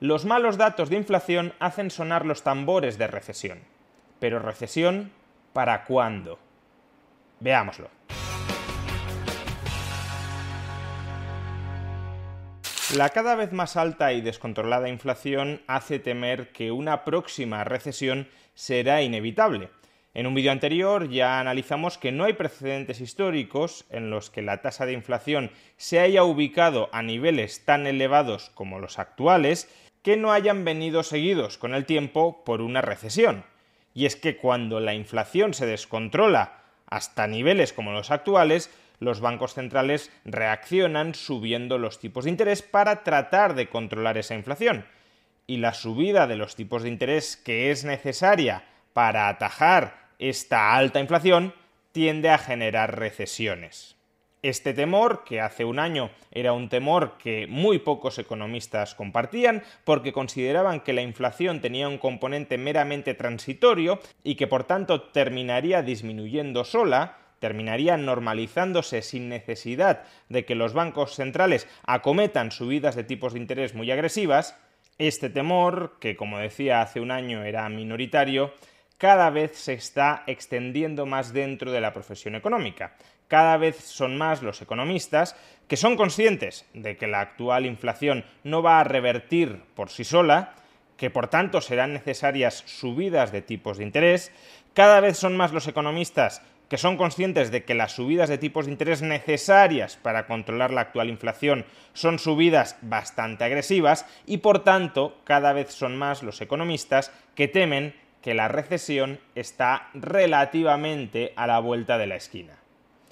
Los malos datos de inflación hacen sonar los tambores de recesión. Pero recesión, ¿para cuándo? Veámoslo. La cada vez más alta y descontrolada inflación hace temer que una próxima recesión será inevitable. En un vídeo anterior ya analizamos que no hay precedentes históricos en los que la tasa de inflación se haya ubicado a niveles tan elevados como los actuales que no hayan venido seguidos con el tiempo por una recesión. Y es que cuando la inflación se descontrola hasta niveles como los actuales, los bancos centrales reaccionan subiendo los tipos de interés para tratar de controlar esa inflación. Y la subida de los tipos de interés que es necesaria para atajar esta alta inflación tiende a generar recesiones. Este temor, que hace un año era un temor que muy pocos economistas compartían, porque consideraban que la inflación tenía un componente meramente transitorio y que por tanto terminaría disminuyendo sola, terminaría normalizándose sin necesidad de que los bancos centrales acometan subidas de tipos de interés muy agresivas, este temor, que como decía hace un año era minoritario, cada vez se está extendiendo más dentro de la profesión económica. Cada vez son más los economistas que son conscientes de que la actual inflación no va a revertir por sí sola, que por tanto serán necesarias subidas de tipos de interés. Cada vez son más los economistas que son conscientes de que las subidas de tipos de interés necesarias para controlar la actual inflación son subidas bastante agresivas y por tanto cada vez son más los economistas que temen que la recesión está relativamente a la vuelta de la esquina.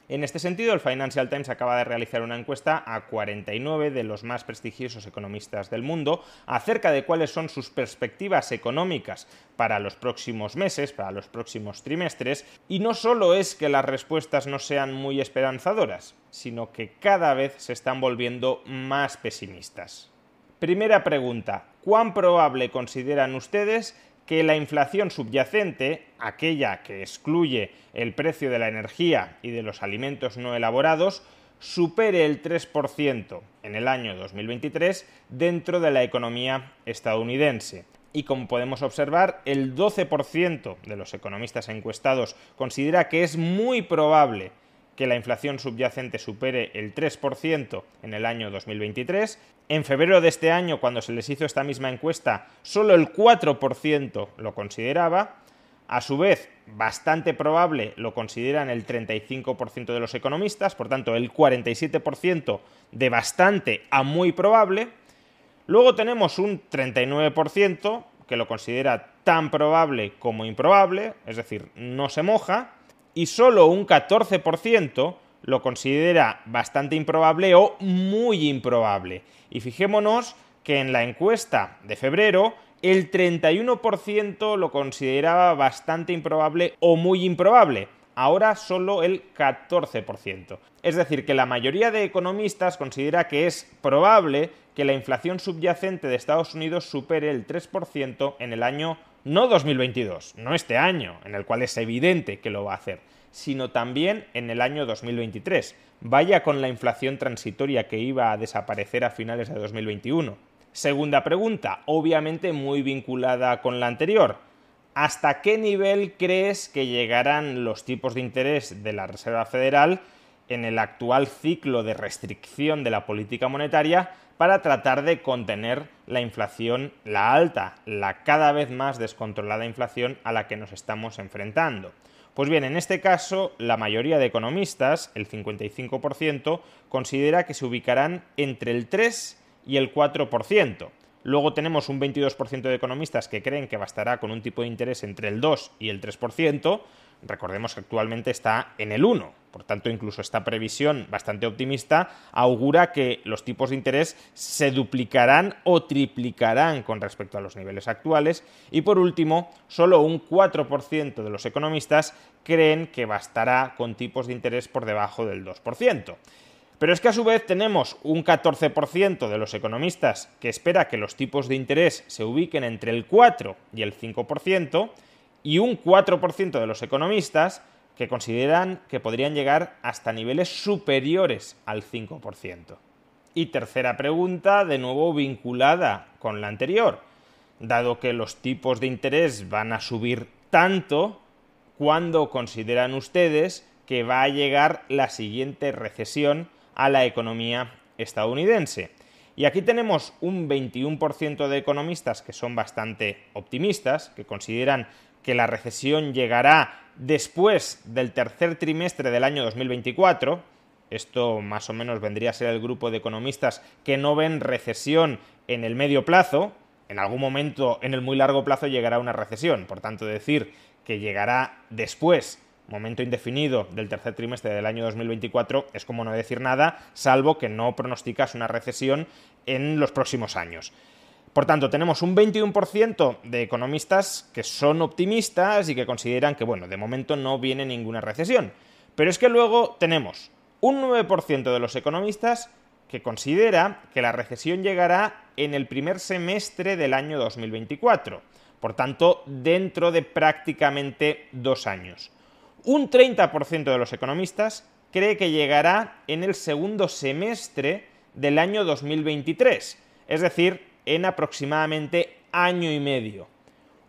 En este sentido, el Financial Times acaba de realizar una encuesta a 49 de los más prestigiosos economistas del mundo acerca de cuáles son sus perspectivas económicas para los próximos meses, para los próximos trimestres, y no solo es que las respuestas no sean muy esperanzadoras, sino que cada vez se están volviendo más pesimistas. Primera pregunta, ¿cuán probable consideran ustedes que la inflación subyacente, aquella que excluye el precio de la energía y de los alimentos no elaborados, supere el 3% en el año 2023 dentro de la economía estadounidense. Y como podemos observar, el 12% de los economistas encuestados considera que es muy probable que la inflación subyacente supere el 3% en el año 2023. En febrero de este año, cuando se les hizo esta misma encuesta, solo el 4% lo consideraba. A su vez, bastante probable lo consideran el 35% de los economistas, por tanto, el 47% de bastante a muy probable. Luego tenemos un 39% que lo considera tan probable como improbable, es decir, no se moja y solo un 14% lo considera bastante improbable o muy improbable. Y fijémonos que en la encuesta de febrero el 31% lo consideraba bastante improbable o muy improbable. Ahora solo el 14%. Es decir, que la mayoría de economistas considera que es probable que la inflación subyacente de Estados Unidos supere el 3% en el año no 2022, no este año, en el cual es evidente que lo va a hacer, sino también en el año 2023. Vaya con la inflación transitoria que iba a desaparecer a finales de 2021. Segunda pregunta, obviamente muy vinculada con la anterior. ¿Hasta qué nivel crees que llegarán los tipos de interés de la Reserva Federal en el actual ciclo de restricción de la política monetaria para tratar de contener la inflación, la alta, la cada vez más descontrolada inflación a la que nos estamos enfrentando. Pues bien, en este caso, la mayoría de economistas, el 55%, considera que se ubicarán entre el 3 y el 4%. Luego tenemos un 22% de economistas que creen que bastará con un tipo de interés entre el 2 y el 3%, recordemos que actualmente está en el 1. Por tanto, incluso esta previsión bastante optimista augura que los tipos de interés se duplicarán o triplicarán con respecto a los niveles actuales. Y por último, solo un 4% de los economistas creen que bastará con tipos de interés por debajo del 2%. Pero es que a su vez tenemos un 14% de los economistas que espera que los tipos de interés se ubiquen entre el 4 y el 5% y un 4% de los economistas que consideran que podrían llegar hasta niveles superiores al 5%. Y tercera pregunta, de nuevo vinculada con la anterior. Dado que los tipos de interés van a subir tanto, ¿cuándo consideran ustedes que va a llegar la siguiente recesión a la economía estadounidense. Y aquí tenemos un 21% de economistas que son bastante optimistas, que consideran que la recesión llegará después del tercer trimestre del año 2024. Esto más o menos vendría a ser el grupo de economistas que no ven recesión en el medio plazo. En algún momento, en el muy largo plazo, llegará una recesión. Por tanto, decir que llegará después momento indefinido del tercer trimestre del año 2024 es como no decir nada, salvo que no pronosticas una recesión en los próximos años. Por tanto, tenemos un 21% de economistas que son optimistas y que consideran que, bueno, de momento no viene ninguna recesión. Pero es que luego tenemos un 9% de los economistas que considera que la recesión llegará en el primer semestre del año 2024. Por tanto, dentro de prácticamente dos años. Un 30% de los economistas cree que llegará en el segundo semestre del año 2023, es decir, en aproximadamente año y medio.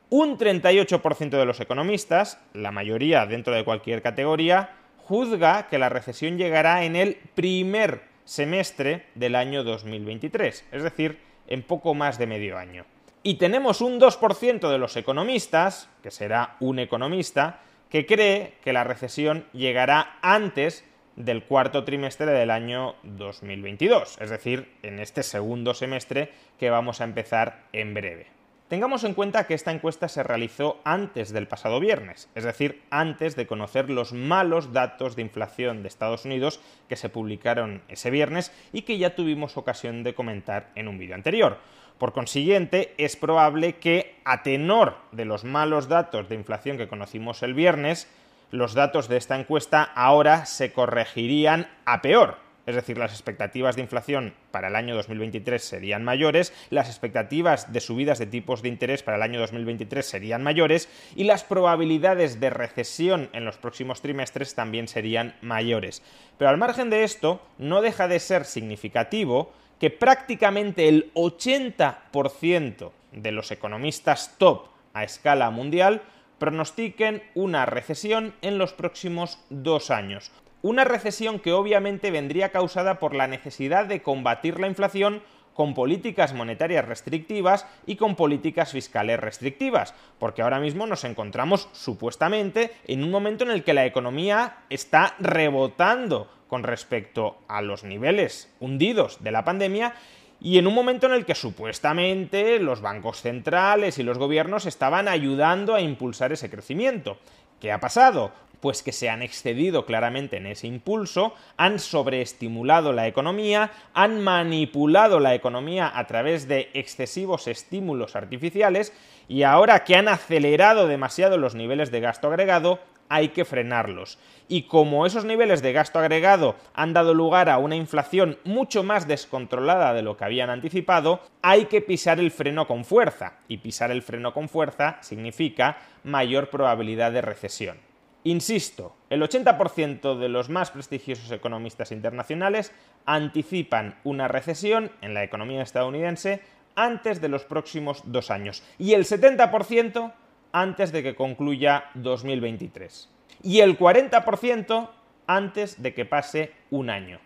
Un 38% de los economistas, la mayoría dentro de cualquier categoría, juzga que la recesión llegará en el primer semestre del año 2023, es decir, en poco más de medio año. Y tenemos un 2% de los economistas, que será un economista, que cree que la recesión llegará antes del cuarto trimestre del año 2022, es decir, en este segundo semestre que vamos a empezar en breve. Tengamos en cuenta que esta encuesta se realizó antes del pasado viernes, es decir, antes de conocer los malos datos de inflación de Estados Unidos que se publicaron ese viernes y que ya tuvimos ocasión de comentar en un vídeo anterior. Por consiguiente, es probable que, a tenor de los malos datos de inflación que conocimos el viernes, los datos de esta encuesta ahora se corregirían a peor. Es decir, las expectativas de inflación para el año 2023 serían mayores, las expectativas de subidas de tipos de interés para el año 2023 serían mayores y las probabilidades de recesión en los próximos trimestres también serían mayores. Pero al margen de esto, no deja de ser significativo que prácticamente el 80% de los economistas top a escala mundial pronostiquen una recesión en los próximos dos años. Una recesión que obviamente vendría causada por la necesidad de combatir la inflación con políticas monetarias restrictivas y con políticas fiscales restrictivas, porque ahora mismo nos encontramos supuestamente en un momento en el que la economía está rebotando con respecto a los niveles hundidos de la pandemia y en un momento en el que supuestamente los bancos centrales y los gobiernos estaban ayudando a impulsar ese crecimiento. ¿Qué ha pasado? Pues que se han excedido claramente en ese impulso, han sobreestimulado la economía, han manipulado la economía a través de excesivos estímulos artificiales y ahora que han acelerado demasiado los niveles de gasto agregado, hay que frenarlos. Y como esos niveles de gasto agregado han dado lugar a una inflación mucho más descontrolada de lo que habían anticipado, hay que pisar el freno con fuerza. Y pisar el freno con fuerza significa mayor probabilidad de recesión. Insisto, el 80% de los más prestigiosos economistas internacionales anticipan una recesión en la economía estadounidense antes de los próximos dos años. Y el 70% antes de que concluya 2023 y el 40% antes de que pase un año.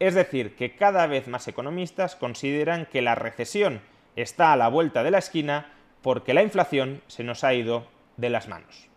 Es decir, que cada vez más economistas consideran que la recesión está a la vuelta de la esquina porque la inflación se nos ha ido de las manos.